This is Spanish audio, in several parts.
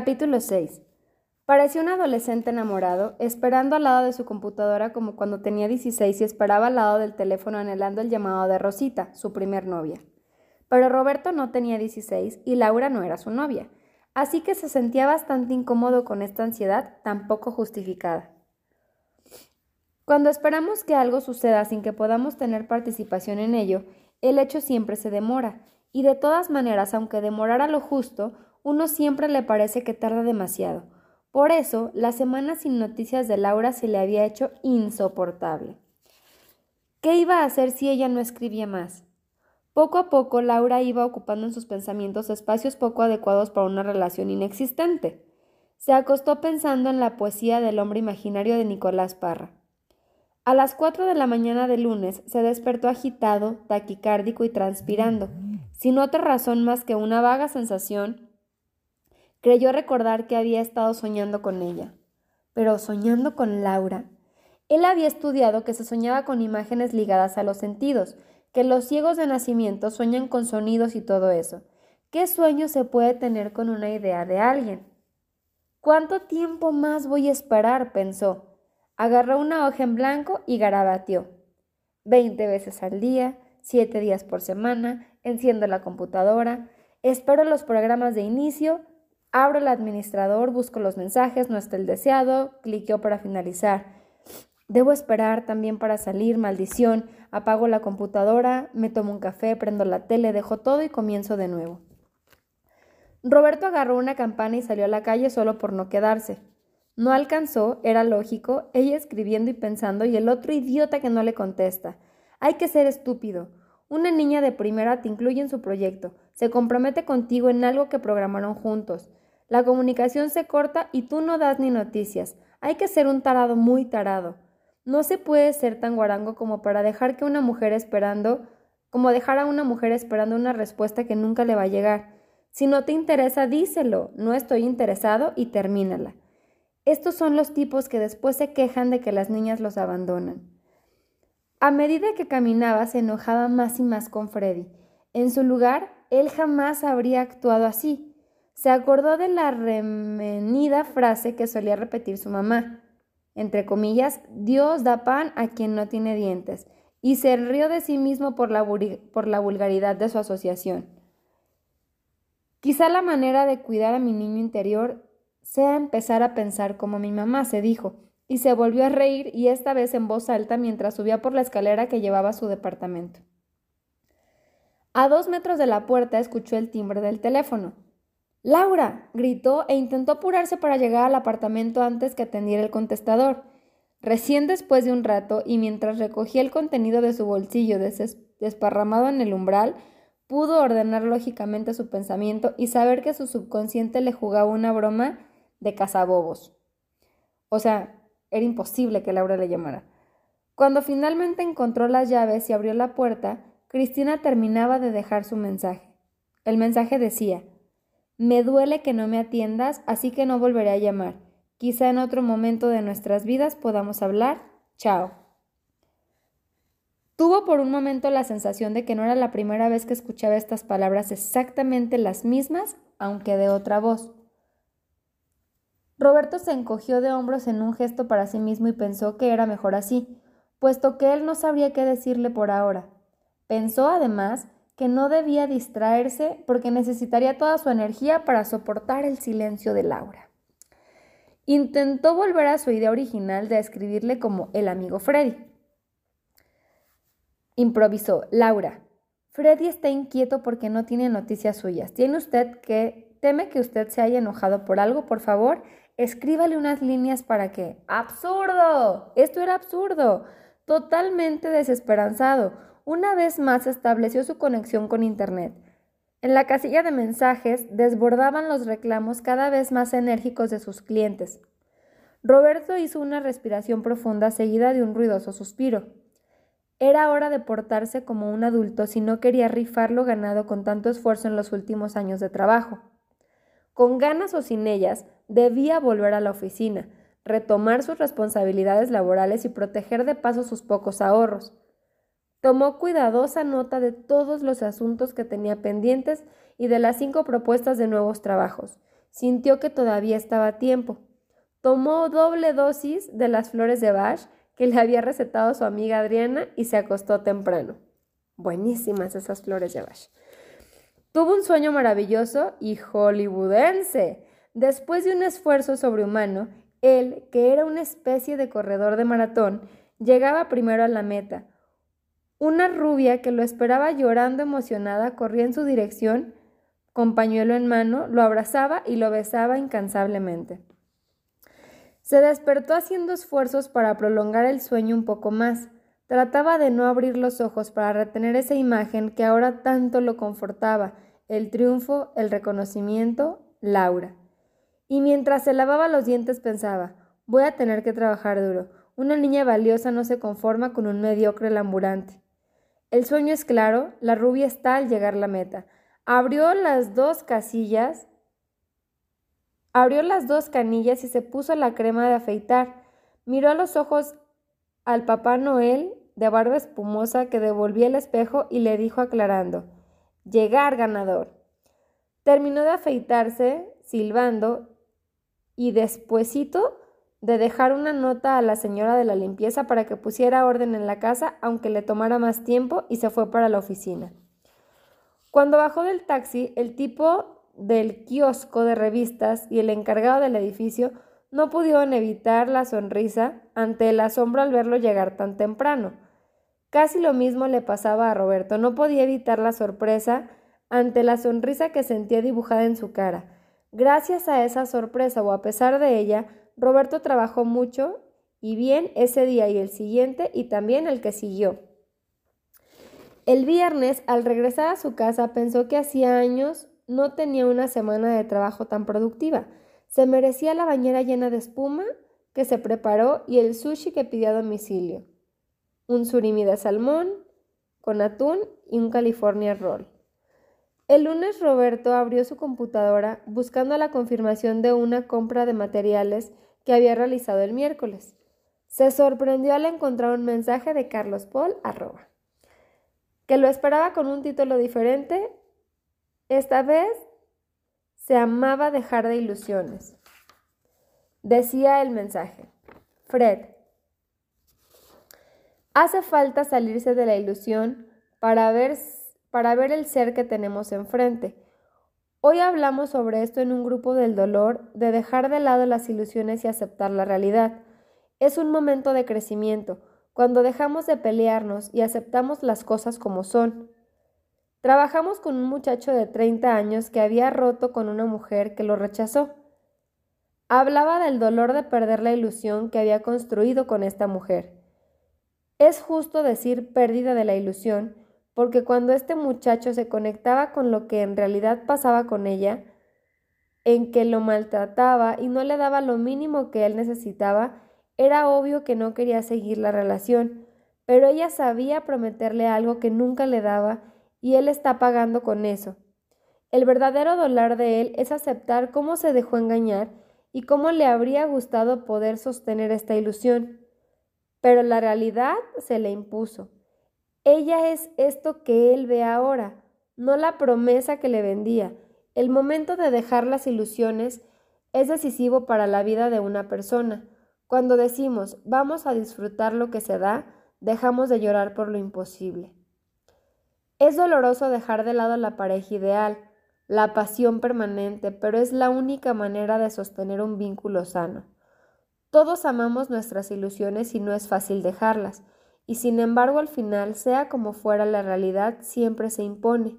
Capítulo 6. Parecía un adolescente enamorado, esperando al lado de su computadora como cuando tenía 16 y esperaba al lado del teléfono anhelando el llamado de Rosita, su primer novia. Pero Roberto no tenía 16 y Laura no era su novia, así que se sentía bastante incómodo con esta ansiedad tan poco justificada. Cuando esperamos que algo suceda sin que podamos tener participación en ello, el hecho siempre se demora, y de todas maneras, aunque demorara lo justo, uno siempre le parece que tarda demasiado. Por eso, la semana sin noticias de Laura se le había hecho insoportable. ¿Qué iba a hacer si ella no escribía más? Poco a poco, Laura iba ocupando en sus pensamientos espacios poco adecuados para una relación inexistente. Se acostó pensando en la poesía del hombre imaginario de Nicolás Parra. A las cuatro de la mañana del lunes se despertó agitado, taquicárdico y transpirando, sin otra razón más que una vaga sensación. Creyó recordar que había estado soñando con ella. Pero soñando con Laura. Él había estudiado que se soñaba con imágenes ligadas a los sentidos, que los ciegos de nacimiento sueñan con sonidos y todo eso. ¿Qué sueño se puede tener con una idea de alguien? ¿Cuánto tiempo más voy a esperar? pensó. Agarró una hoja en blanco y garabateó. Veinte veces al día, siete días por semana, enciendo la computadora, espero los programas de inicio, abro el administrador, busco los mensajes, no está el deseado, cliqueo para finalizar. Debo esperar también para salir, maldición, apago la computadora, me tomo un café, prendo la tele, dejo todo y comienzo de nuevo. Roberto agarró una campana y salió a la calle solo por no quedarse. No alcanzó, era lógico, ella escribiendo y pensando y el otro idiota que no le contesta. Hay que ser estúpido. Una niña de primera te incluye en su proyecto, se compromete contigo en algo que programaron juntos. La comunicación se corta y tú no das ni noticias. Hay que ser un tarado muy tarado. No se puede ser tan guarango como para dejar que una mujer esperando, como dejar a una mujer esperando una respuesta que nunca le va a llegar. Si no te interesa, díselo. No estoy interesado y termínala. Estos son los tipos que después se quejan de que las niñas los abandonan. A medida que caminaba se enojaba más y más con Freddy. En su lugar, él jamás habría actuado así. Se acordó de la remenida frase que solía repetir su mamá, entre comillas, Dios da pan a quien no tiene dientes, y se rió de sí mismo por la, por la vulgaridad de su asociación. Quizá la manera de cuidar a mi niño interior sea empezar a pensar como mi mamá, se dijo, y se volvió a reír y esta vez en voz alta mientras subía por la escalera que llevaba a su departamento. A dos metros de la puerta escuchó el timbre del teléfono. Laura. gritó e intentó apurarse para llegar al apartamento antes que atendiera el contestador. Recién después de un rato, y mientras recogía el contenido de su bolsillo desparramado en el umbral, pudo ordenar lógicamente su pensamiento y saber que su subconsciente le jugaba una broma de cazabobos. O sea, era imposible que Laura le llamara. Cuando finalmente encontró las llaves y abrió la puerta, Cristina terminaba de dejar su mensaje. El mensaje decía, Me duele que no me atiendas, así que no volveré a llamar. Quizá en otro momento de nuestras vidas podamos hablar. Chao. Tuvo por un momento la sensación de que no era la primera vez que escuchaba estas palabras exactamente las mismas, aunque de otra voz. Roberto se encogió de hombros en un gesto para sí mismo y pensó que era mejor así, puesto que él no sabría qué decirle por ahora. Pensó además que no debía distraerse porque necesitaría toda su energía para soportar el silencio de Laura. Intentó volver a su idea original de escribirle como el amigo Freddy. Improvisó. Laura. Freddy está inquieto porque no tiene noticias suyas. ¿Tiene usted que... teme que usted se haya enojado por algo? Por favor, escríbale unas líneas para que... ¡Absurdo! Esto era absurdo. Totalmente desesperanzado. Una vez más estableció su conexión con Internet. En la casilla de mensajes desbordaban los reclamos cada vez más enérgicos de sus clientes. Roberto hizo una respiración profunda seguida de un ruidoso suspiro. Era hora de portarse como un adulto si no quería rifar lo ganado con tanto esfuerzo en los últimos años de trabajo. Con ganas o sin ellas, debía volver a la oficina, retomar sus responsabilidades laborales y proteger de paso sus pocos ahorros. Tomó cuidadosa nota de todos los asuntos que tenía pendientes y de las cinco propuestas de nuevos trabajos. sintió que todavía estaba a tiempo. Tomó doble dosis de las flores de Bach que le había recetado su amiga Adriana y se acostó temprano. Buenísimas esas flores de Bach. Tuvo un sueño maravilloso y hollywoodense. Después de un esfuerzo sobrehumano, él, que era una especie de corredor de maratón, llegaba primero a la meta. Una rubia que lo esperaba llorando emocionada corría en su dirección con pañuelo en mano, lo abrazaba y lo besaba incansablemente. Se despertó haciendo esfuerzos para prolongar el sueño un poco más. Trataba de no abrir los ojos para retener esa imagen que ahora tanto lo confortaba, el triunfo, el reconocimiento, Laura. Y mientras se lavaba los dientes pensaba, voy a tener que trabajar duro. Una niña valiosa no se conforma con un mediocre lamburante. El sueño es claro, la rubia está al llegar la meta. Abrió las dos casillas, abrió las dos canillas y se puso la crema de afeitar. Miró a los ojos al papá Noel de barba espumosa que devolvía el espejo y le dijo aclarando, llegar ganador. Terminó de afeitarse, silbando, y despuesito de dejar una nota a la señora de la limpieza para que pusiera orden en la casa, aunque le tomara más tiempo, y se fue para la oficina. Cuando bajó del taxi, el tipo del kiosco de revistas y el encargado del edificio no pudieron evitar la sonrisa ante el asombro al verlo llegar tan temprano. Casi lo mismo le pasaba a Roberto, no podía evitar la sorpresa ante la sonrisa que sentía dibujada en su cara. Gracias a esa sorpresa o a pesar de ella, Roberto trabajó mucho y bien ese día y el siguiente y también el que siguió. El viernes, al regresar a su casa, pensó que hacía años no tenía una semana de trabajo tan productiva. Se merecía la bañera llena de espuma que se preparó y el sushi que pidió a domicilio. Un surimi de salmón con atún y un California Roll. El lunes Roberto abrió su computadora buscando la confirmación de una compra de materiales que había realizado el miércoles. Se sorprendió al encontrar un mensaje de Carlos Paul que lo esperaba con un título diferente. Esta vez se amaba dejar de ilusiones. Decía el mensaje, Fred, hace falta salirse de la ilusión para ver, para ver el ser que tenemos enfrente Hoy hablamos sobre esto en un grupo del dolor, de dejar de lado las ilusiones y aceptar la realidad. Es un momento de crecimiento, cuando dejamos de pelearnos y aceptamos las cosas como son. Trabajamos con un muchacho de 30 años que había roto con una mujer que lo rechazó. Hablaba del dolor de perder la ilusión que había construido con esta mujer. Es justo decir pérdida de la ilusión, porque cuando este muchacho se conectaba con lo que en realidad pasaba con ella, en que lo maltrataba y no le daba lo mínimo que él necesitaba, era obvio que no quería seguir la relación, pero ella sabía prometerle algo que nunca le daba y él está pagando con eso. El verdadero dolor de él es aceptar cómo se dejó engañar y cómo le habría gustado poder sostener esta ilusión. Pero la realidad se le impuso. Ella es esto que él ve ahora, no la promesa que le vendía. El momento de dejar las ilusiones es decisivo para la vida de una persona. Cuando decimos vamos a disfrutar lo que se da, dejamos de llorar por lo imposible. Es doloroso dejar de lado la pareja ideal, la pasión permanente, pero es la única manera de sostener un vínculo sano. Todos amamos nuestras ilusiones y no es fácil dejarlas y sin embargo al final, sea como fuera la realidad, siempre se impone.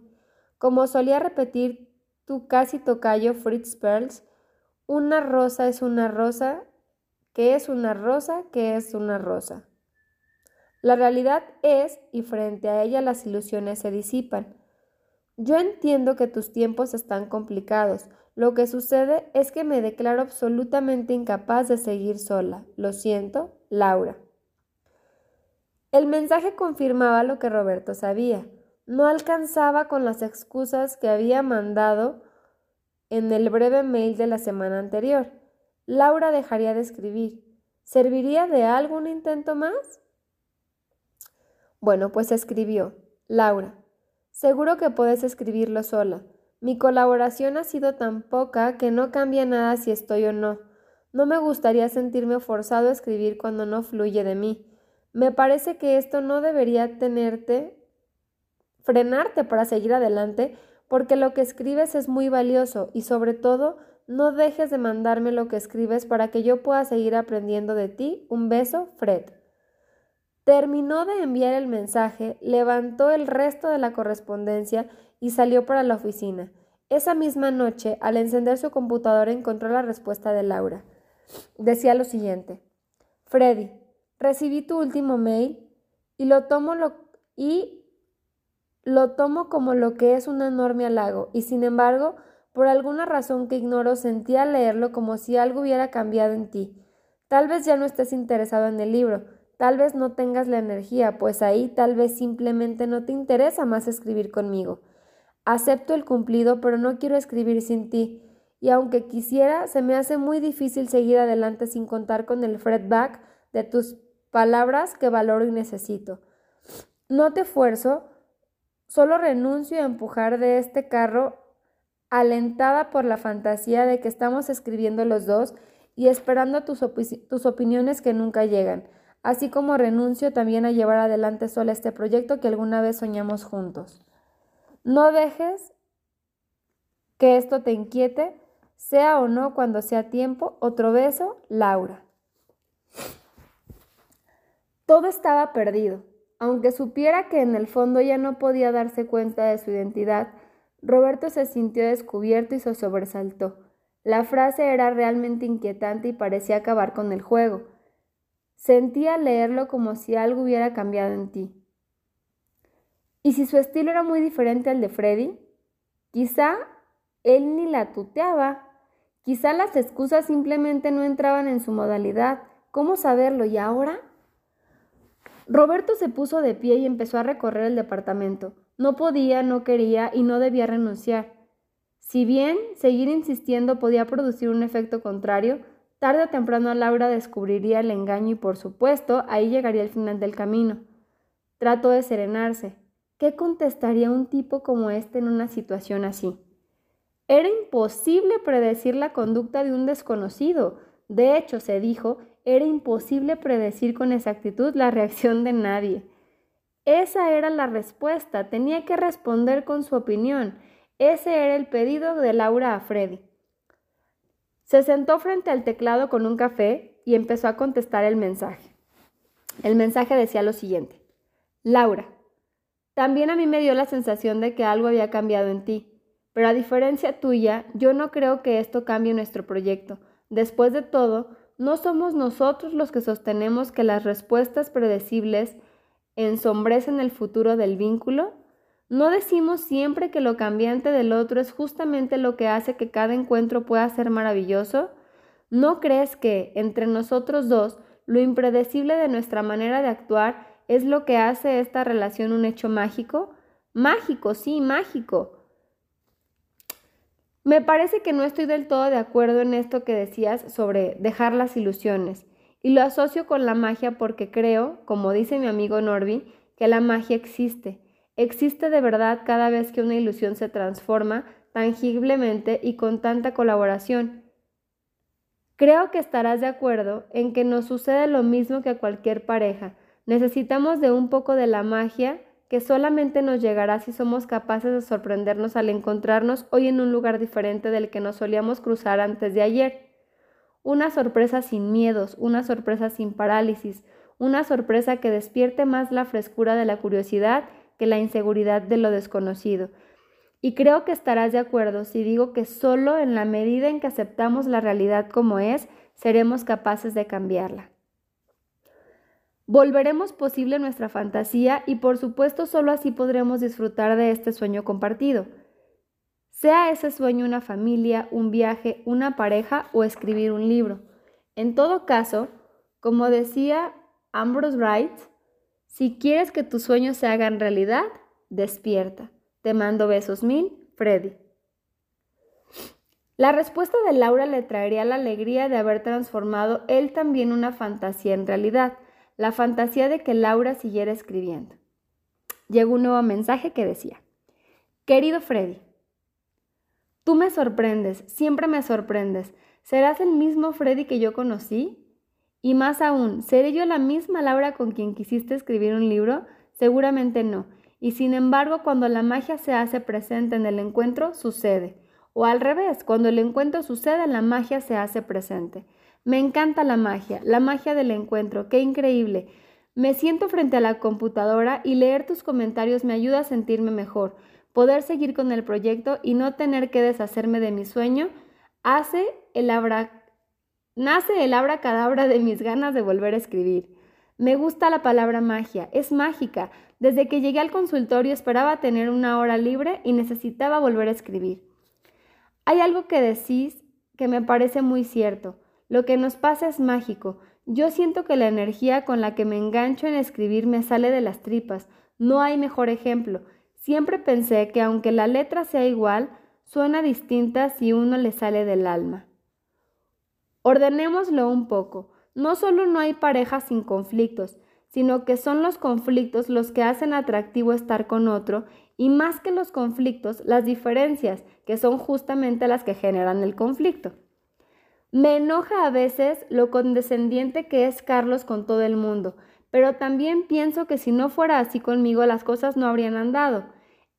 Como solía repetir tu casi tocayo Fritz Perls, una rosa es una rosa, que es una rosa, que es una rosa. La realidad es, y frente a ella las ilusiones se disipan. Yo entiendo que tus tiempos están complicados. Lo que sucede es que me declaro absolutamente incapaz de seguir sola. Lo siento, Laura. El mensaje confirmaba lo que Roberto sabía. No alcanzaba con las excusas que había mandado en el breve mail de la semana anterior. Laura dejaría de escribir. ¿Serviría de algo un intento más? Bueno, pues escribió. Laura, seguro que puedes escribirlo sola. Mi colaboración ha sido tan poca que no cambia nada si estoy o no. No me gustaría sentirme forzado a escribir cuando no fluye de mí. Me parece que esto no debería tenerte frenarte para seguir adelante, porque lo que escribes es muy valioso y sobre todo no dejes de mandarme lo que escribes para que yo pueda seguir aprendiendo de ti. Un beso, Fred. Terminó de enviar el mensaje, levantó el resto de la correspondencia y salió para la oficina. Esa misma noche, al encender su computadora, encontró la respuesta de Laura. Decía lo siguiente: Freddy, recibí tu último mail y lo tomo lo y lo tomo como lo que es un enorme halago, y sin embargo, por alguna razón que ignoro, sentí al leerlo como si algo hubiera cambiado en ti. Tal vez ya no estés interesado en el libro, tal vez no tengas la energía, pues ahí tal vez simplemente no te interesa más escribir conmigo. Acepto el cumplido, pero no quiero escribir sin ti, y aunque quisiera, se me hace muy difícil seguir adelante sin contar con el feedback de tus palabras que valoro y necesito. No te esfuerzo, Solo renuncio a empujar de este carro alentada por la fantasía de que estamos escribiendo los dos y esperando tus, tus, opiniones que nunca llegan, así como renuncio también a llevar adelante sola este proyecto que alguna vez soñamos juntos. No dejes que esto te inquiete, sea o no cuando sea tiempo. Otro beso, Laura. Todo estaba perdido. Aunque supiera que en el fondo ya no podía darse cuenta de su identidad, Roberto se sintió descubierto y se sobresaltó. La frase era realmente inquietante y parecía acabar con el juego. Sentía leerlo como si algo hubiera cambiado en ti. ¿Y si su estilo era muy diferente al de Freddy? Quizá él ni la tuteaba. Quizá las excusas simplemente no entraban en su modalidad. ¿Cómo saberlo? ¿Y ahora? Roberto se puso de pie y empezó a recorrer el departamento. No podía, no quería y no debía renunciar. Si bien seguir insistiendo podía producir un efecto contrario, tarde o temprano Laura descubriría el engaño y por supuesto ahí llegaría el final del camino. Trató de serenarse. ¿Qué contestaría un tipo como este en una situación así? Era imposible predecir la conducta de un desconocido. De hecho, se dijo, era imposible predecir con exactitud la reacción de nadie. Esa era la respuesta, tenía que responder con su opinión. Ese era el pedido de Laura a Freddy. Se sentó frente al teclado con un café y empezó a contestar el mensaje. El mensaje decía lo siguiente. Laura, también a mí me dio la sensación de que algo había cambiado en ti, pero a diferencia tuya, yo no creo que esto cambie nuestro proyecto. Después de todo, ¿No somos nosotros los que sostenemos que las respuestas predecibles ensombrecen el futuro del vínculo? ¿No decimos siempre que lo cambiante del otro es justamente lo que hace que cada encuentro pueda ser maravilloso? ¿No crees que, entre nosotros dos, lo impredecible de nuestra manera de actuar es lo que hace esta relación un hecho mágico? Mágico, sí, mágico. Me parece que no estoy del todo de acuerdo en esto que decías sobre dejar las ilusiones, y lo asocio con la magia porque creo, como dice mi amigo Norby, que la magia existe. Existe de verdad cada vez que una ilusión se transforma tangiblemente y con tanta colaboración. Creo que estarás de acuerdo en que nos sucede lo mismo que a cualquier pareja. Necesitamos de un poco de la magia que solamente nos llegará si somos capaces de sorprendernos al encontrarnos hoy en un lugar diferente del que nos solíamos cruzar antes de ayer. Una sorpresa sin miedos, una sorpresa sin parálisis, una sorpresa que despierte más la frescura de la curiosidad que la inseguridad de lo desconocido. Y creo que estarás de acuerdo si digo que solo en la medida en que aceptamos la realidad como es, seremos capaces de cambiarla. Volveremos posible nuestra fantasía y por supuesto solo así podremos disfrutar de este sueño compartido. Sea ese sueño una familia, un viaje, una pareja o escribir un libro. En todo caso, como decía Ambrose Wright, si quieres que tus sueños se hagan realidad, despierta. Te mando besos mil, Freddy. La respuesta de Laura le traería la alegría de haber transformado él también una fantasía en realidad la fantasía de que Laura siguiera escribiendo. Llegó un nuevo mensaje que decía, Querido Freddy, Tú me sorprendes, siempre me sorprendes. ¿Serás el mismo Freddy que yo conocí? Y más aún, ¿seré yo la misma Laura con quien quisiste escribir un libro? Seguramente no. Y sin embargo, cuando la magia se hace presente en el encuentro, sucede. O al revés, cuando el encuentro sucede, la magia se hace presente. Me encanta la magia, la magia del encuentro, qué increíble. Me siento frente a la computadora y leer tus comentarios me ayuda a sentirme mejor. Poder seguir con el proyecto y no tener que deshacerme de mi sueño hace el abra... nace el abracadabra de mis ganas de volver a escribir. Me gusta la palabra magia, es mágica. Desde que llegué al consultorio esperaba tener una hora libre y necesitaba volver a escribir. Hay algo que decís que me parece muy cierto. Lo que nos pasa es mágico. Yo siento que la energía con la que me engancho en escribir me sale de las tripas. No hay mejor ejemplo. Siempre pensé que aunque la letra sea igual, suena distinta si uno le sale del alma. Ordenémoslo un poco. No solo no hay parejas sin conflictos, sino que son los conflictos los que hacen atractivo estar con otro y más que los conflictos, las diferencias, que son justamente las que generan el conflicto. Me enoja a veces lo condescendiente que es Carlos con todo el mundo, pero también pienso que si no fuera así conmigo las cosas no habrían andado.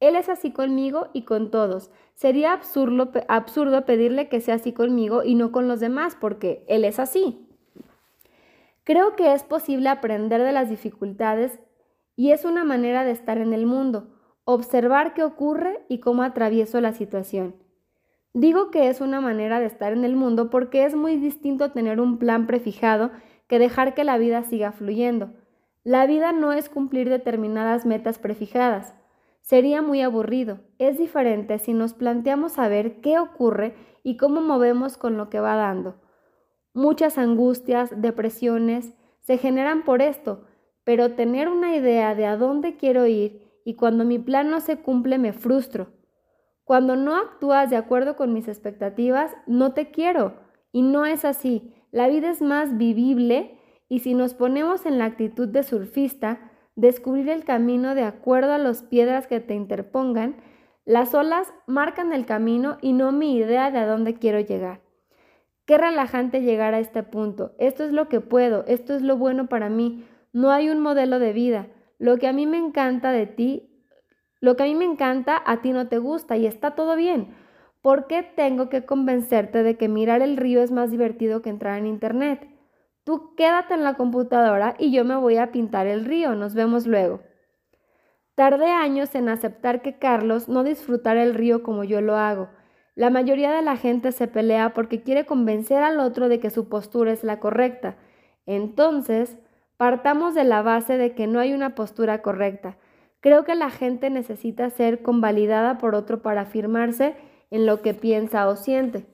Él es así conmigo y con todos. Sería absurdo, pedirle que sea así conmigo y no con los demás, porque Él es así. Creo que es posible aprender de las dificultades y es una manera de estar en el mundo, observar qué ocurre y cómo atravieso la situación. Digo que es una manera de estar en el mundo porque es muy distinto tener un plan prefijado que dejar que la vida siga fluyendo. La vida no es cumplir determinadas metas prefijadas. Sería muy aburrido. Es diferente si nos planteamos saber qué ocurre y cómo movemos con lo que va dando. Muchas angustias, depresiones se generan por esto, pero tener una idea de a dónde quiero ir y cuando mi plan no se cumple me frustro. Cuando no actúas de acuerdo con mis expectativas, no te quiero. Y no es así. La vida es más vivible y si nos ponemos en la actitud de surfista, descubrir el camino de acuerdo a las piedras que te interpongan, las olas marcan el camino y no mi idea de a dónde quiero llegar. Qué relajante llegar a este punto. Esto es lo que puedo, esto es lo bueno para mí. No hay un modelo de vida. Lo que a mí me encanta de ti lo que a mí me encanta, a ti no te gusta y está todo bien. ¿Por qué tengo que convencerte de que mirar el río es más divertido que entrar en Internet? Tú quédate en la computadora y yo me voy a pintar el río. Nos vemos luego. Tardé años en aceptar que Carlos no disfrutara el río como yo lo hago. La mayoría de la gente se pelea porque quiere convencer al otro de que su postura es la correcta. Entonces, partamos de la base de que no hay una postura correcta. Creo que la gente necesita ser convalidada por otro para afirmarse en lo que piensa o siente.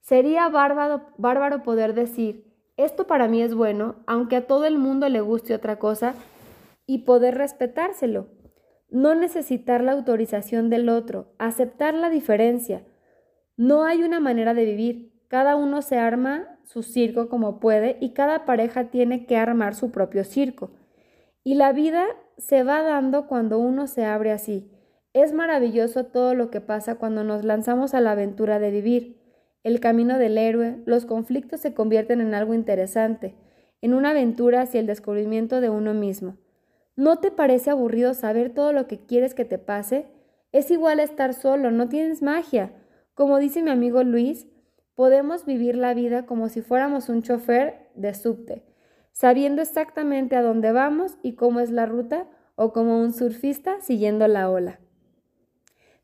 Sería bárbaro, bárbaro poder decir, esto para mí es bueno, aunque a todo el mundo le guste otra cosa, y poder respetárselo. No necesitar la autorización del otro, aceptar la diferencia. No hay una manera de vivir. Cada uno se arma su circo como puede y cada pareja tiene que armar su propio circo. Y la vida se va dando cuando uno se abre así. Es maravilloso todo lo que pasa cuando nos lanzamos a la aventura de vivir. El camino del héroe, los conflictos se convierten en algo interesante, en una aventura hacia el descubrimiento de uno mismo. ¿No te parece aburrido saber todo lo que quieres que te pase? Es igual estar solo, no tienes magia. Como dice mi amigo Luis, podemos vivir la vida como si fuéramos un chofer de subte sabiendo exactamente a dónde vamos y cómo es la ruta, o como un surfista siguiendo la ola.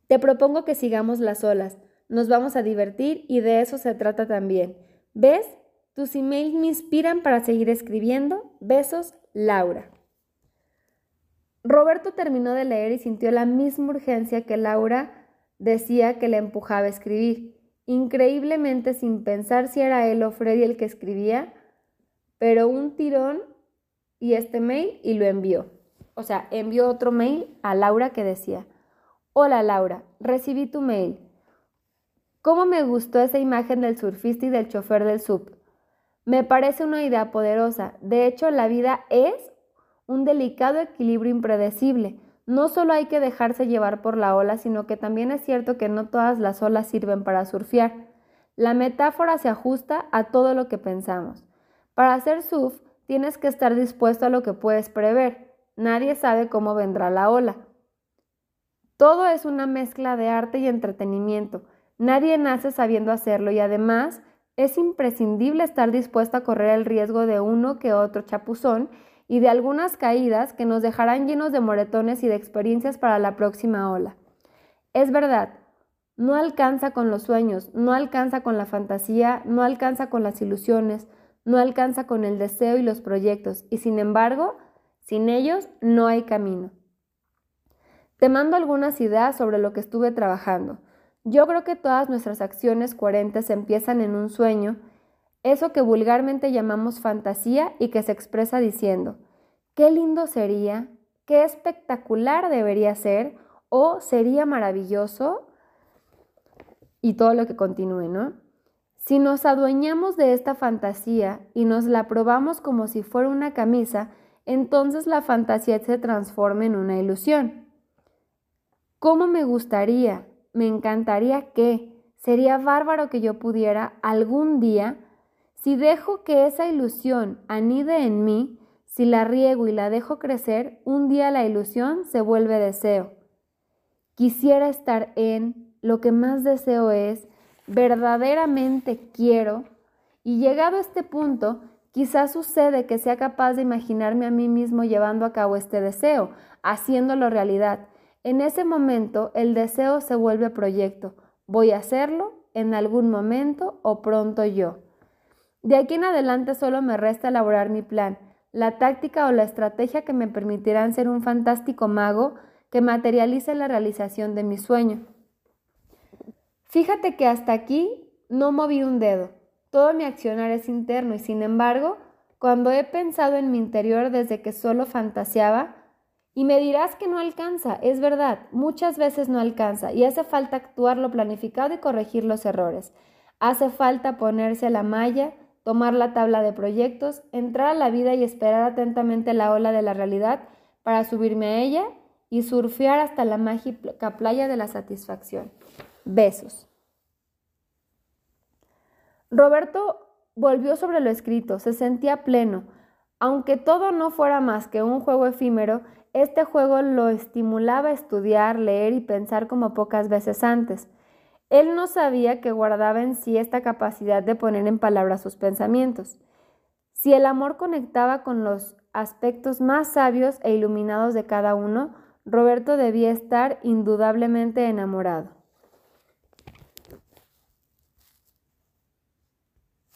Te propongo que sigamos las olas, nos vamos a divertir y de eso se trata también. ¿Ves? Tus emails me inspiran para seguir escribiendo. Besos, Laura. Roberto terminó de leer y sintió la misma urgencia que Laura decía que le empujaba a escribir. Increíblemente, sin pensar si era él o Freddy el que escribía, pero un tirón y este mail y lo envió. O sea, envió otro mail a Laura que decía, hola Laura, recibí tu mail. ¿Cómo me gustó esa imagen del surfista y del chofer del sub? Me parece una idea poderosa. De hecho, la vida es un delicado equilibrio impredecible. No solo hay que dejarse llevar por la ola, sino que también es cierto que no todas las olas sirven para surfear. La metáfora se ajusta a todo lo que pensamos. Para hacer surf tienes que estar dispuesto a lo que puedes prever. Nadie sabe cómo vendrá la ola. Todo es una mezcla de arte y entretenimiento. Nadie nace sabiendo hacerlo y además es imprescindible estar dispuesto a correr el riesgo de uno que otro chapuzón y de algunas caídas que nos dejarán llenos de moretones y de experiencias para la próxima ola. Es verdad, no alcanza con los sueños, no alcanza con la fantasía, no alcanza con las ilusiones, no alcanza con el deseo y los proyectos, y sin embargo, sin ellos no hay camino. Te mando algunas ideas sobre lo que estuve trabajando. Yo creo que todas nuestras acciones coherentes empiezan en un sueño eso que vulgarmente llamamos fantasía y que se expresa diciendo, qué lindo sería, qué espectacular debería ser o sería maravilloso y todo lo que continúe, ¿no? Si nos adueñamos de esta fantasía y nos la probamos como si fuera una camisa, entonces la fantasía se transforma en una ilusión. ¿Cómo me gustaría, me encantaría que, sería bárbaro que yo pudiera algún día si dejo que esa ilusión anide en mí, si la riego y la dejo crecer, un día la ilusión se vuelve deseo. Quisiera estar en, lo que más deseo es, verdaderamente quiero, y llegado a este punto, quizás sucede que sea capaz de imaginarme a mí mismo llevando a cabo este deseo, haciéndolo realidad. En ese momento el deseo se vuelve proyecto. Voy a hacerlo en algún momento o pronto yo. De aquí en adelante solo me resta elaborar mi plan, la táctica o la estrategia que me permitirán ser un fantástico mago que materialice la realización de mi sueño. Fíjate que hasta aquí no moví un dedo. Todo mi accionar es interno y sin embargo, cuando he pensado en mi interior desde que solo fantaseaba, y me dirás que no alcanza, es verdad, muchas veces no alcanza y hace falta actuar lo planificado y corregir los errores. Hace falta ponerse la malla tomar la tabla de proyectos, entrar a la vida y esperar atentamente la ola de la realidad para subirme a ella y surfear hasta la mágica playa de la satisfacción. Besos. Roberto volvió sobre lo escrito, se sentía pleno. Aunque todo no fuera más que un juego efímero, este juego lo estimulaba a estudiar, leer y pensar como pocas veces antes. Él no sabía que guardaba en sí esta capacidad de poner en palabras sus pensamientos. Si el amor conectaba con los aspectos más sabios e iluminados de cada uno, Roberto debía estar indudablemente enamorado.